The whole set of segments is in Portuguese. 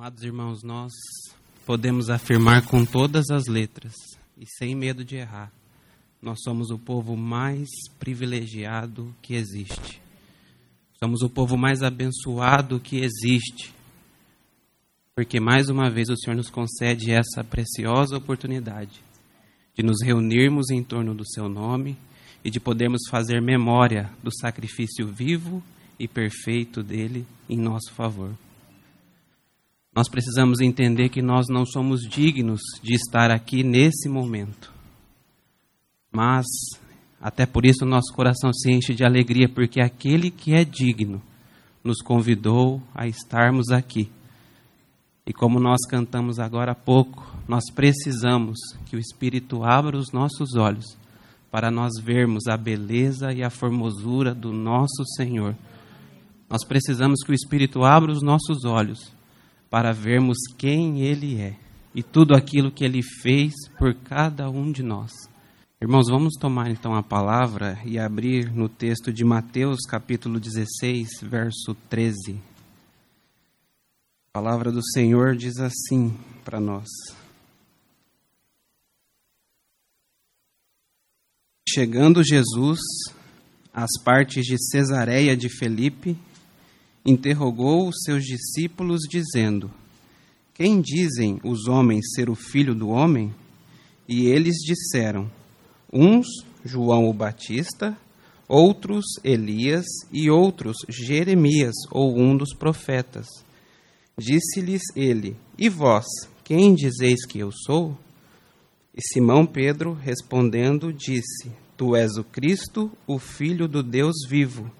Amados irmãos, nós podemos afirmar com todas as letras e sem medo de errar: nós somos o povo mais privilegiado que existe. Somos o povo mais abençoado que existe. Porque mais uma vez o Senhor nos concede essa preciosa oportunidade de nos reunirmos em torno do seu nome e de podermos fazer memória do sacrifício vivo e perfeito dele em nosso favor. Nós precisamos entender que nós não somos dignos de estar aqui nesse momento. Mas, até por isso, nosso coração se enche de alegria, porque aquele que é digno nos convidou a estarmos aqui. E como nós cantamos agora há pouco, nós precisamos que o Espírito abra os nossos olhos para nós vermos a beleza e a formosura do nosso Senhor. Nós precisamos que o Espírito abra os nossos olhos para vermos quem Ele é e tudo aquilo que Ele fez por cada um de nós. Irmãos, vamos tomar então a palavra e abrir no texto de Mateus, capítulo 16, verso 13. A palavra do Senhor diz assim para nós: Chegando Jesus às partes de Cesareia de Felipe, interrogou os seus discípulos, dizendo: Quem dizem os homens ser o filho do homem? E eles disseram: Uns, João o Batista, outros, Elias, e outros, Jeremias ou um dos profetas. Disse-lhes ele: E vós, quem dizeis que eu sou? E Simão Pedro, respondendo, disse: Tu és o Cristo, o Filho do Deus vivo.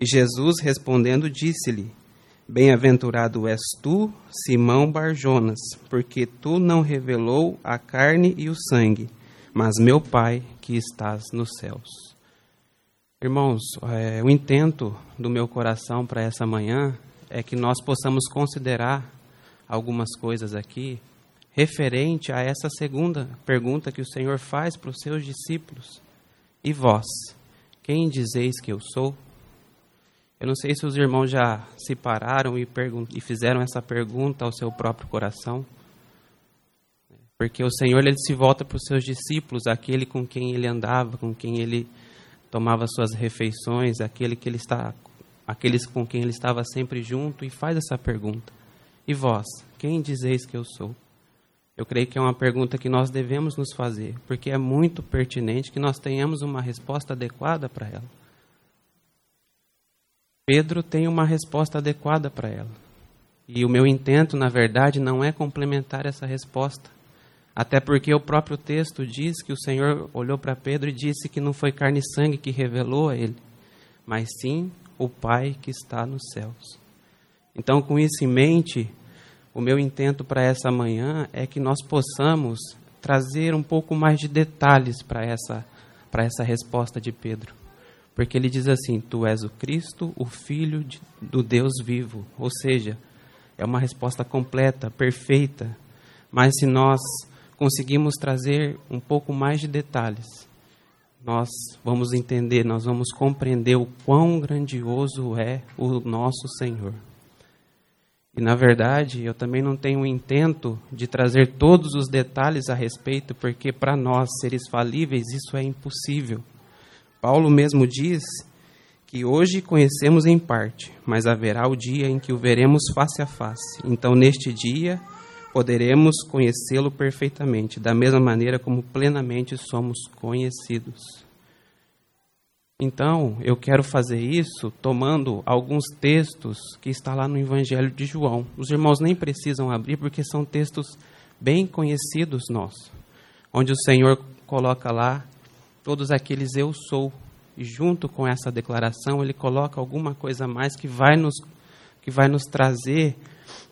E Jesus respondendo disse-lhe: Bem-aventurado és tu, Simão Barjonas, porque tu não revelou a carne e o sangue, mas meu Pai que estás nos céus. Irmãos, é, o intento do meu coração para essa manhã é que nós possamos considerar algumas coisas aqui referente a essa segunda pergunta que o Senhor faz para os seus discípulos. E vós, quem dizeis que eu sou? Eu não sei se os irmãos já se pararam e, e fizeram essa pergunta ao seu próprio coração. Porque o Senhor ele se volta para os seus discípulos, aquele com quem ele andava, com quem ele tomava suas refeições, aquele que ele está, aqueles com quem ele estava sempre junto e faz essa pergunta: E vós, quem dizeis que eu sou? Eu creio que é uma pergunta que nós devemos nos fazer, porque é muito pertinente que nós tenhamos uma resposta adequada para ela. Pedro tem uma resposta adequada para ela. E o meu intento, na verdade, não é complementar essa resposta. Até porque o próprio texto diz que o Senhor olhou para Pedro e disse que não foi carne e sangue que revelou a ele, mas sim o Pai que está nos céus. Então, com isso em mente, o meu intento para essa manhã é que nós possamos trazer um pouco mais de detalhes para essa, para essa resposta de Pedro. Porque ele diz assim: Tu és o Cristo, o Filho de, do Deus vivo. Ou seja, é uma resposta completa, perfeita. Mas se nós conseguimos trazer um pouco mais de detalhes, nós vamos entender, nós vamos compreender o quão grandioso é o nosso Senhor. E na verdade, eu também não tenho o intento de trazer todos os detalhes a respeito, porque para nós, seres falíveis, isso é impossível. Paulo mesmo diz que hoje conhecemos em parte, mas haverá o dia em que o veremos face a face. Então, neste dia, poderemos conhecê-lo perfeitamente, da mesma maneira como plenamente somos conhecidos. Então, eu quero fazer isso tomando alguns textos que está lá no Evangelho de João. Os irmãos nem precisam abrir porque são textos bem conhecidos nossos, onde o Senhor coloca lá todos aqueles eu sou. E junto com essa declaração, ele coloca alguma coisa a mais que vai nos, que vai nos trazer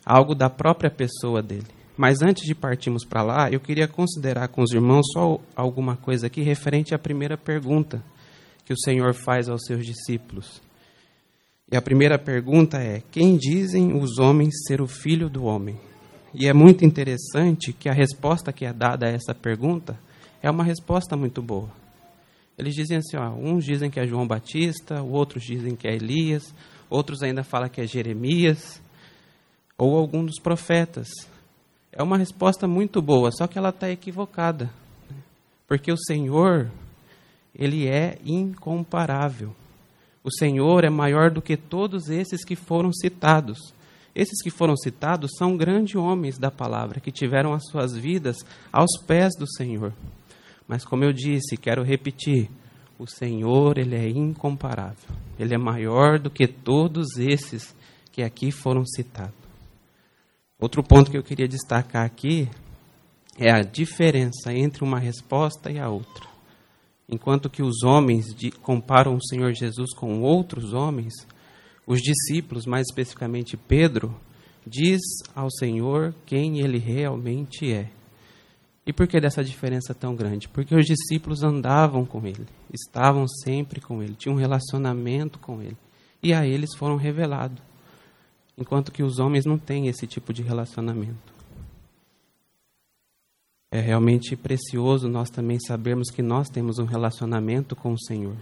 algo da própria pessoa dele. Mas antes de partirmos para lá, eu queria considerar com os irmãos só alguma coisa aqui referente à primeira pergunta que o Senhor faz aos seus discípulos. E a primeira pergunta é: Quem dizem os homens ser o filho do homem? E é muito interessante que a resposta que é dada a essa pergunta é uma resposta muito boa. Eles dizem assim, ó, uns dizem que é João Batista, outros dizem que é Elias, outros ainda falam que é Jeremias. ou algum dos profetas. É uma resposta muito boa, só que ela está equivocada. Porque o Senhor, Ele é incomparável. O Senhor é maior do que todos esses que foram citados. Esses que foram citados são grandes homens da palavra, que tiveram as suas vidas aos pés do Senhor. Mas, como eu disse, quero repetir: o Senhor, Ele é incomparável. Ele é maior do que todos esses que aqui foram citados. Outro ponto que eu queria destacar aqui é a diferença entre uma resposta e a outra. Enquanto que os homens comparam o Senhor Jesus com outros homens, os discípulos, mais especificamente Pedro, diz ao Senhor quem ele realmente é. E por que dessa diferença tão grande? Porque os discípulos andavam com ele, estavam sempre com ele, tinham um relacionamento com ele. E a eles foram revelados. Enquanto que os homens não têm esse tipo de relacionamento. É realmente precioso nós também sabermos que nós temos um relacionamento com o Senhor.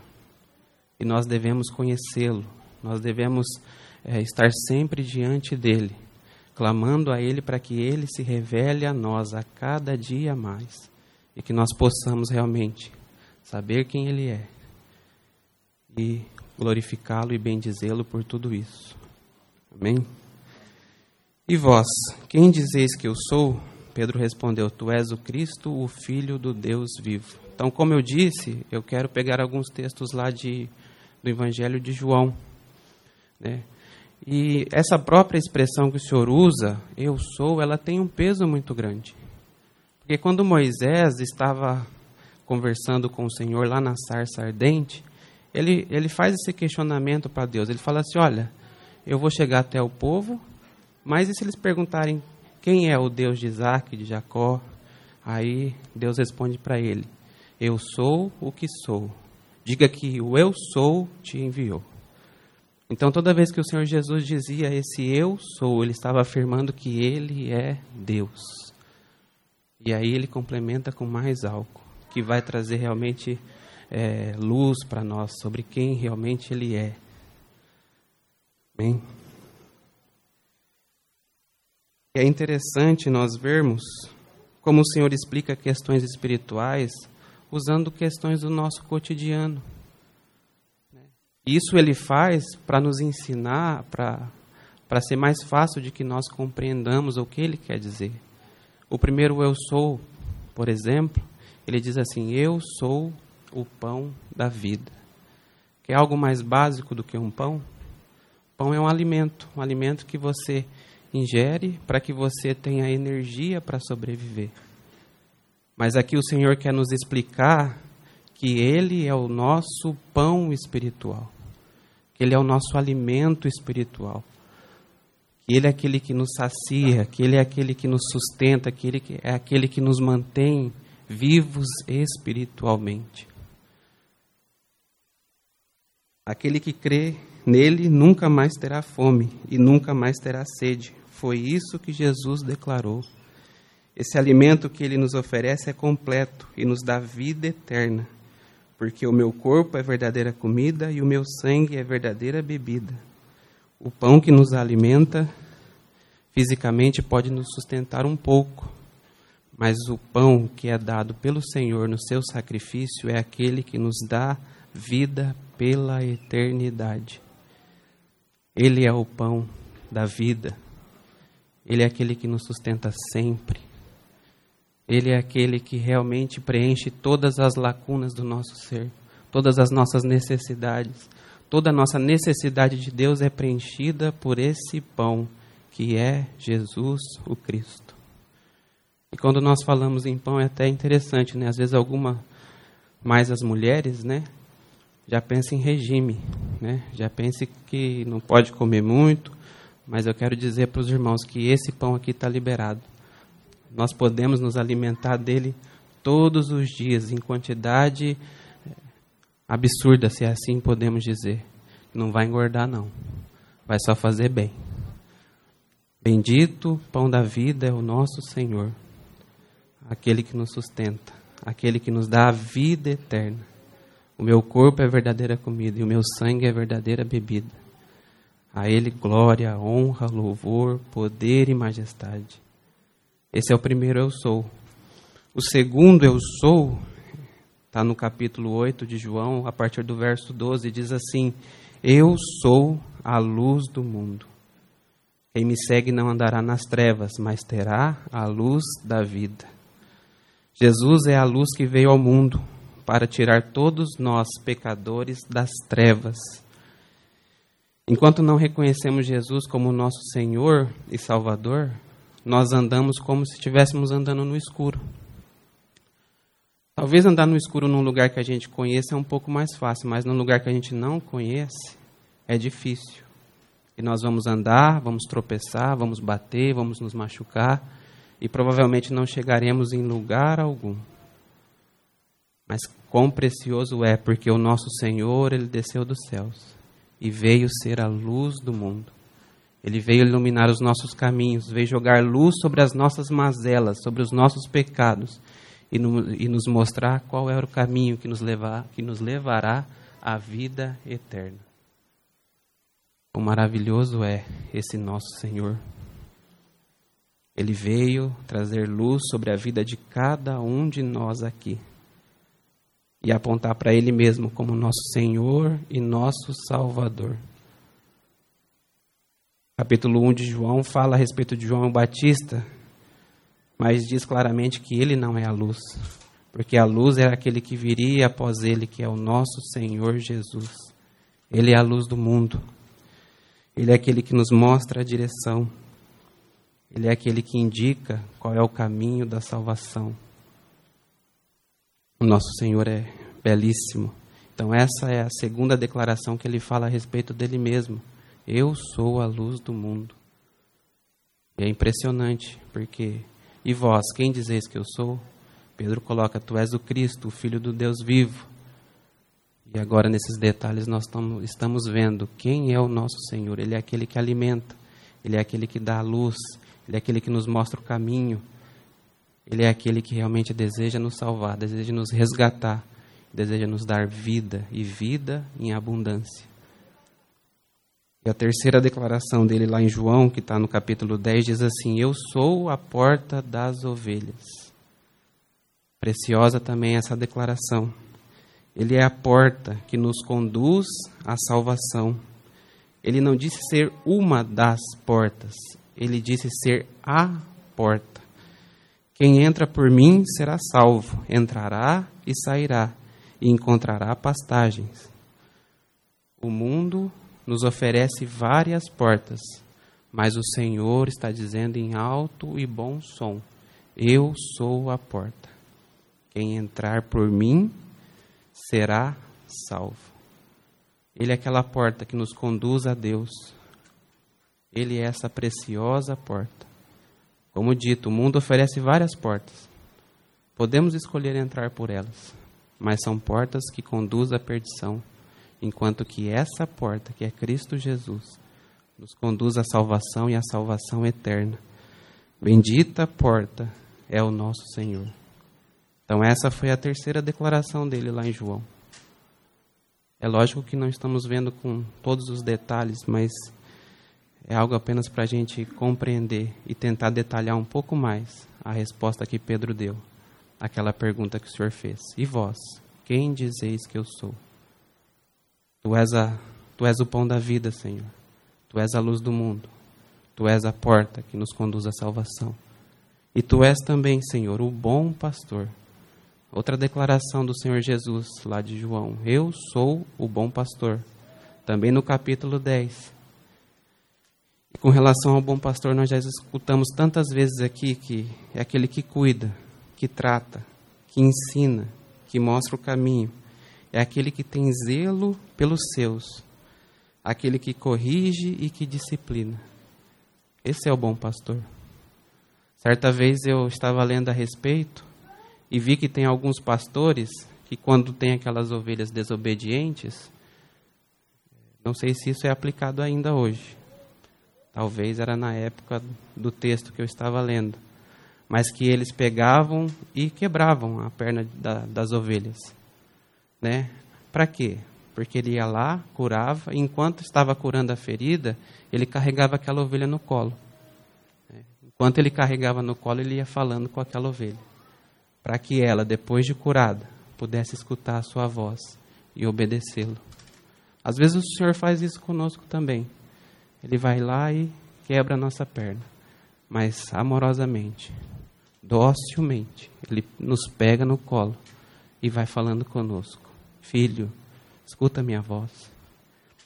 E nós devemos conhecê-lo. Nós devemos é, estar sempre diante dele, clamando a ele para que ele se revele a nós a cada dia mais. E que nós possamos realmente saber quem ele é e glorificá-lo e bendizê-lo por tudo isso. Amém? E vós, quem dizeis que eu sou? Pedro respondeu: Tu és o Cristo, o Filho do Deus vivo. Então, como eu disse, eu quero pegar alguns textos lá de, do Evangelho de João. Né? E essa própria expressão que o Senhor usa, eu sou, ela tem um peso muito grande. Porque quando Moisés estava conversando com o Senhor lá na sarça ardente, ele, ele faz esse questionamento para Deus. Ele fala assim: Olha, eu vou chegar até o povo, mas e se eles perguntarem quem é o Deus de Isaac, de Jacó? Aí Deus responde para ele: Eu sou o que sou. Diga que o eu sou te enviou. Então, toda vez que o Senhor Jesus dizia esse eu sou, ele estava afirmando que ele é Deus. E aí ele complementa com mais algo, que vai trazer realmente é, luz para nós sobre quem realmente ele é. Amém? É interessante nós vermos como o Senhor explica questões espirituais usando questões do nosso cotidiano. Isso ele faz para nos ensinar, para ser mais fácil de que nós compreendamos o que ele quer dizer. O primeiro eu sou, por exemplo, ele diz assim: Eu sou o pão da vida. Que é algo mais básico do que um pão? Pão é um alimento, um alimento que você ingere para que você tenha energia para sobreviver. Mas aqui o Senhor quer nos explicar que Ele é o nosso pão espiritual, que Ele é o nosso alimento espiritual, que Ele é aquele que nos sacia, que Ele é aquele que nos sustenta, que Ele é aquele que nos mantém vivos espiritualmente. Aquele que crê nele nunca mais terá fome e nunca mais terá sede, foi isso que Jesus declarou. Esse alimento que ele nos oferece é completo e nos dá vida eterna, porque o meu corpo é verdadeira comida e o meu sangue é verdadeira bebida. O pão que nos alimenta fisicamente pode nos sustentar um pouco, mas o pão que é dado pelo Senhor no seu sacrifício é aquele que nos dá vida pela eternidade. Ele é o pão da vida. Ele é aquele que nos sustenta sempre. Ele é aquele que realmente preenche todas as lacunas do nosso ser, todas as nossas necessidades. Toda a nossa necessidade de Deus é preenchida por esse pão, que é Jesus o Cristo. E quando nós falamos em pão é até interessante, né? Às vezes alguma mais as mulheres, né? Já pensa em regime, né? Já pensa que não pode comer muito, mas eu quero dizer para os irmãos que esse pão aqui está liberado. Nós podemos nos alimentar dele todos os dias, em quantidade eh, absurda, se assim podemos dizer. Não vai engordar, não. Vai só fazer bem. Bendito pão da vida é o nosso Senhor, aquele que nos sustenta, aquele que nos dá a vida eterna. O meu corpo é verdadeira comida e o meu sangue é verdadeira bebida A Ele glória, honra, louvor, poder e majestade. Esse é o primeiro eu sou. O segundo eu sou está no capítulo 8 de João, a partir do verso 12, diz assim: Eu sou a luz do mundo. Quem me segue não andará nas trevas, mas terá a luz da vida. Jesus é a luz que veio ao mundo para tirar todos nós, pecadores, das trevas. Enquanto não reconhecemos Jesus como nosso Senhor e Salvador, nós andamos como se estivéssemos andando no escuro. Talvez andar no escuro num lugar que a gente conheça é um pouco mais fácil, mas num lugar que a gente não conhece é difícil. E nós vamos andar, vamos tropeçar, vamos bater, vamos nos machucar e provavelmente não chegaremos em lugar algum. Mas quão precioso é, porque o nosso Senhor, ele desceu dos céus e veio ser a luz do mundo. Ele veio iluminar os nossos caminhos, veio jogar luz sobre as nossas mazelas, sobre os nossos pecados e, no, e nos mostrar qual é o caminho que nos, levar, que nos levará à vida eterna. O maravilhoso é esse nosso Senhor. Ele veio trazer luz sobre a vida de cada um de nós aqui e apontar para Ele mesmo como nosso Senhor e nosso Salvador. Capítulo 1 de João fala a respeito de João Batista, mas diz claramente que ele não é a luz, porque a luz é aquele que viria após ele, que é o nosso Senhor Jesus. Ele é a luz do mundo. Ele é aquele que nos mostra a direção. Ele é aquele que indica qual é o caminho da salvação. O nosso Senhor é belíssimo. Então, essa é a segunda declaração que ele fala a respeito dele mesmo. Eu sou a luz do mundo. E é impressionante, porque e vós, quem dizeis que eu sou? Pedro coloca: Tu és o Cristo, o Filho do Deus vivo. E agora, nesses detalhes, nós estamos vendo quem é o nosso Senhor. Ele é aquele que alimenta, ele é aquele que dá a luz, ele é aquele que nos mostra o caminho. Ele é aquele que realmente deseja nos salvar, deseja nos resgatar, deseja nos dar vida e vida em abundância. E a terceira declaração dele lá em João, que está no capítulo 10, diz assim: Eu sou a porta das ovelhas. Preciosa também essa declaração. Ele é a porta que nos conduz à salvação. Ele não disse ser uma das portas, ele disse ser a porta. Quem entra por mim será salvo, entrará e sairá, e encontrará pastagens. O mundo nos oferece várias portas, mas o Senhor está dizendo em alto e bom som: Eu sou a porta. Quem entrar por mim será salvo. Ele é aquela porta que nos conduz a Deus. Ele é essa preciosa porta. Como dito, o mundo oferece várias portas. Podemos escolher entrar por elas, mas são portas que conduzem à perdição enquanto que essa porta, que é Cristo Jesus, nos conduz à salvação e à salvação eterna. Bendita porta é o nosso Senhor. Então, essa foi a terceira declaração dele lá em João. É lógico que não estamos vendo com todos os detalhes, mas é algo apenas para a gente compreender e tentar detalhar um pouco mais a resposta que Pedro deu àquela pergunta que o Senhor fez. E vós, quem dizeis que eu sou? Tu és, a, tu és o pão da vida, Senhor. Tu és a luz do mundo. Tu és a porta que nos conduz à salvação. E tu és também, Senhor, o bom pastor. Outra declaração do Senhor Jesus, lá de João: Eu sou o bom pastor. Também no capítulo 10. E com relação ao bom pastor, nós já escutamos tantas vezes aqui que é aquele que cuida, que trata, que ensina, que mostra o caminho é aquele que tem zelo pelos seus, aquele que corrige e que disciplina. Esse é o bom pastor. Certa vez eu estava lendo a respeito e vi que tem alguns pastores que, quando tem aquelas ovelhas desobedientes, não sei se isso é aplicado ainda hoje. Talvez era na época do texto que eu estava lendo. Mas que eles pegavam e quebravam a perna da, das ovelhas. Né? Para quê? porque ele ia lá, curava, e enquanto estava curando a ferida, ele carregava aquela ovelha no colo. Enquanto ele carregava no colo, ele ia falando com aquela ovelha, para que ela, depois de curada, pudesse escutar a sua voz e obedecê-lo. Às vezes o Senhor faz isso conosco também. Ele vai lá e quebra a nossa perna, mas amorosamente, docilmente, ele nos pega no colo e vai falando conosco: Filho, escuta minha voz.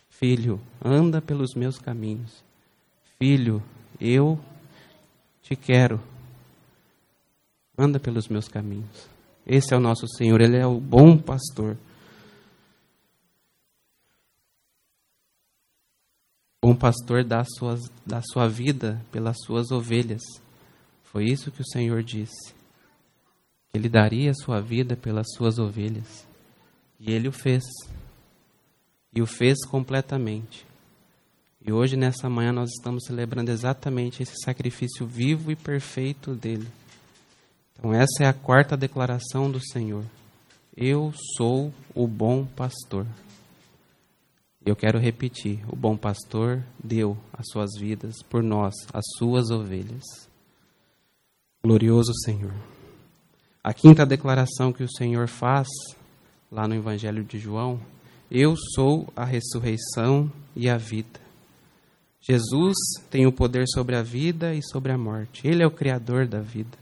Filho, anda pelos meus caminhos. Filho, eu te quero. Anda pelos meus caminhos. Esse é o nosso Senhor, Ele é o bom pastor. Bom pastor dá, suas, dá sua vida pelas suas ovelhas. Foi isso que o Senhor disse. Que Ele daria sua vida pelas suas ovelhas. E Ele o fez. E o fez completamente. E hoje, nessa manhã, nós estamos celebrando exatamente esse sacrifício vivo e perfeito dele. Então, essa é a quarta declaração do Senhor. Eu sou o bom pastor. Eu quero repetir: o bom pastor deu as suas vidas por nós, as suas ovelhas. Glorioso Senhor. A quinta declaração que o Senhor faz, lá no Evangelho de João, eu sou a ressurreição e a vida. Jesus tem o poder sobre a vida e sobre a morte. Ele é o Criador da vida.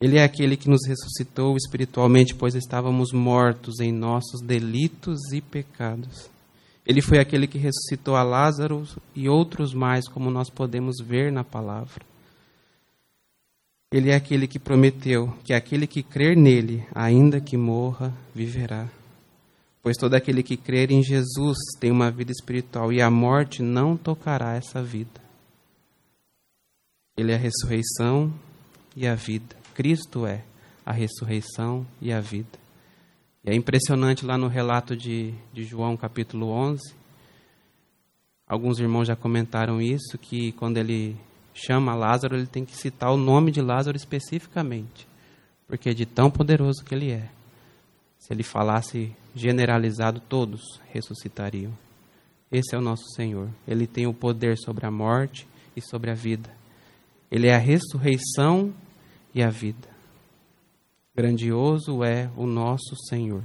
Ele é aquele que nos ressuscitou espiritualmente, pois estávamos mortos em nossos delitos e pecados. Ele foi aquele que ressuscitou a Lázaro e outros mais, como nós podemos ver na palavra. Ele é aquele que prometeu que aquele que crer nele, ainda que morra, viverá. Pois todo aquele que crer em Jesus tem uma vida espiritual e a morte não tocará essa vida. Ele é a ressurreição e a vida. Cristo é a ressurreição e a vida. E é impressionante lá no relato de, de João, capítulo 11. Alguns irmãos já comentaram isso, que quando ele chama Lázaro, ele tem que citar o nome de Lázaro especificamente, porque é de tão poderoso que ele é. Se ele falasse generalizado, todos ressuscitariam. Esse é o nosso Senhor. Ele tem o poder sobre a morte e sobre a vida. Ele é a ressurreição e a vida. Grandioso é o nosso Senhor.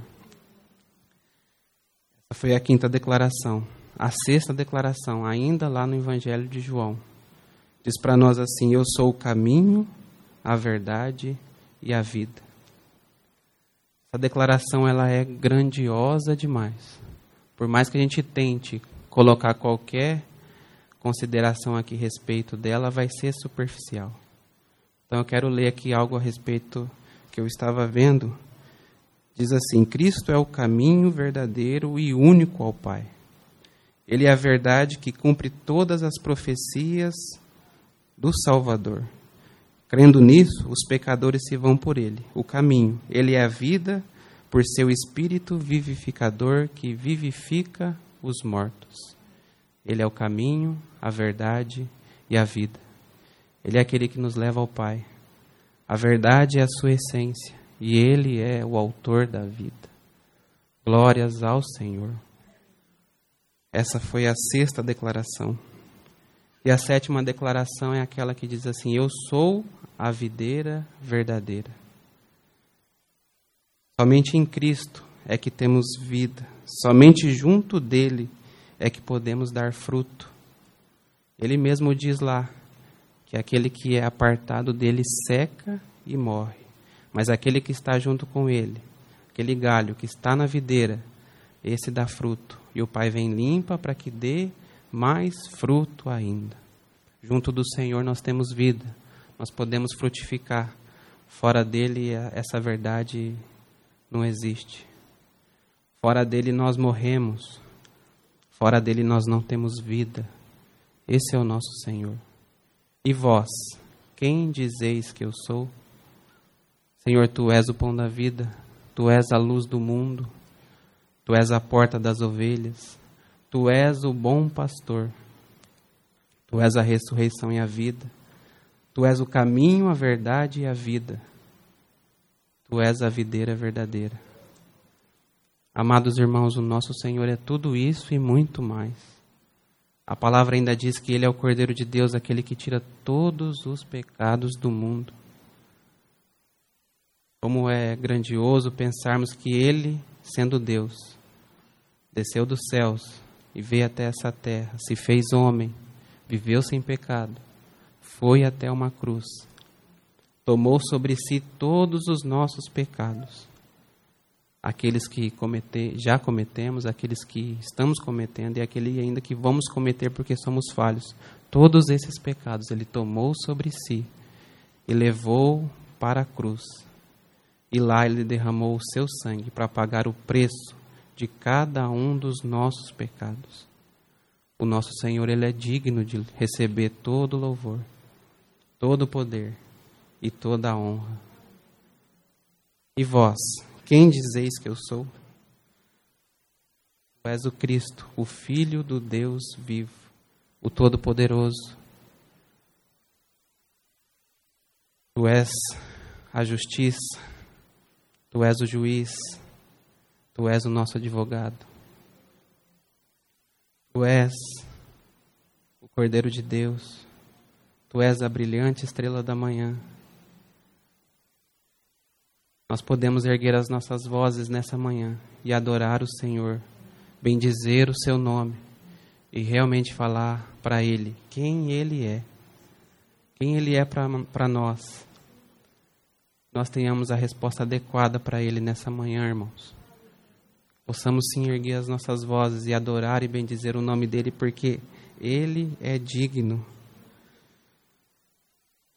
Essa foi a quinta declaração. A sexta declaração, ainda lá no Evangelho de João, diz para nós assim: Eu sou o caminho, a verdade e a vida. Essa declaração ela é grandiosa demais. Por mais que a gente tente colocar qualquer consideração aqui a respeito dela, vai ser superficial. Então eu quero ler aqui algo a respeito que eu estava vendo. Diz assim: Cristo é o caminho verdadeiro e único ao Pai. Ele é a verdade que cumpre todas as profecias do Salvador. Crendo nisso, os pecadores se vão por ele, o caminho. Ele é a vida, por seu espírito vivificador que vivifica os mortos. Ele é o caminho, a verdade e a vida. Ele é aquele que nos leva ao Pai. A verdade é a sua essência e ele é o autor da vida. Glórias ao Senhor. Essa foi a sexta declaração. E a sétima declaração é aquela que diz assim: Eu sou a videira verdadeira. Somente em Cristo é que temos vida, somente junto dele é que podemos dar fruto. Ele mesmo diz lá que aquele que é apartado dele seca e morre, mas aquele que está junto com ele, aquele galho que está na videira, esse dá fruto, e o Pai vem limpa para que dê mais fruto ainda. Junto do Senhor nós temos vida, nós podemos frutificar. Fora dele, essa verdade não existe. Fora dele, nós morremos. Fora dele, nós não temos vida. Esse é o nosso Senhor. E vós, quem dizeis que eu sou? Senhor, tu és o pão da vida, tu és a luz do mundo, tu és a porta das ovelhas, tu és o bom pastor, tu és a ressurreição e a vida. Tu és o caminho, a verdade e a vida. Tu és a videira verdadeira. Amados irmãos, o nosso Senhor é tudo isso e muito mais. A palavra ainda diz que Ele é o Cordeiro de Deus, aquele que tira todos os pecados do mundo. Como é grandioso pensarmos que Ele, sendo Deus, desceu dos céus e veio até essa terra, se fez homem, viveu sem pecado, foi até uma cruz, tomou sobre si todos os nossos pecados, aqueles que comete, já cometemos, aqueles que estamos cometendo e aquele ainda que vamos cometer porque somos falhos. Todos esses pecados ele tomou sobre si e levou para a cruz e lá ele derramou o seu sangue para pagar o preço de cada um dos nossos pecados. O nosso Senhor, ele é digno de receber todo louvor, todo poder e toda honra. E vós, quem dizeis que eu sou? Tu és o Cristo, o Filho do Deus vivo, o Todo-Poderoso. Tu és a justiça, Tu és o juiz, Tu és o nosso advogado. Tu és o Cordeiro de Deus. Tu és a brilhante estrela da manhã. Nós podemos erguer as nossas vozes nessa manhã e adorar o Senhor, bendizer o seu nome e realmente falar para Ele quem Ele é, quem Ele é para nós nós tenhamos a resposta adequada para Ele nessa manhã, irmãos. Possamos sim erguer as nossas vozes e adorar e bendizer o nome dEle, porque Ele é digno.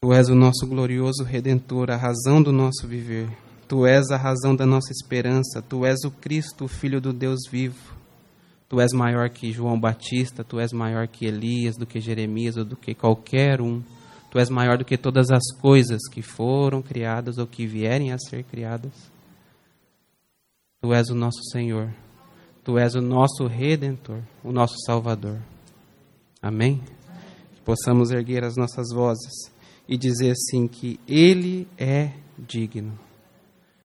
Tu és o nosso glorioso Redentor, a razão do nosso viver. Tu és a razão da nossa esperança. Tu és o Cristo, o Filho do Deus vivo. Tu és maior que João Batista, tu és maior que Elias, do que Jeremias ou do que qualquer um. Tu és maior do que todas as coisas que foram criadas ou que vierem a ser criadas. Tu és o nosso Senhor. Tu és o nosso Redentor, o nosso Salvador. Amém? Que possamos erguer as nossas vozes e dizer assim que Ele é digno.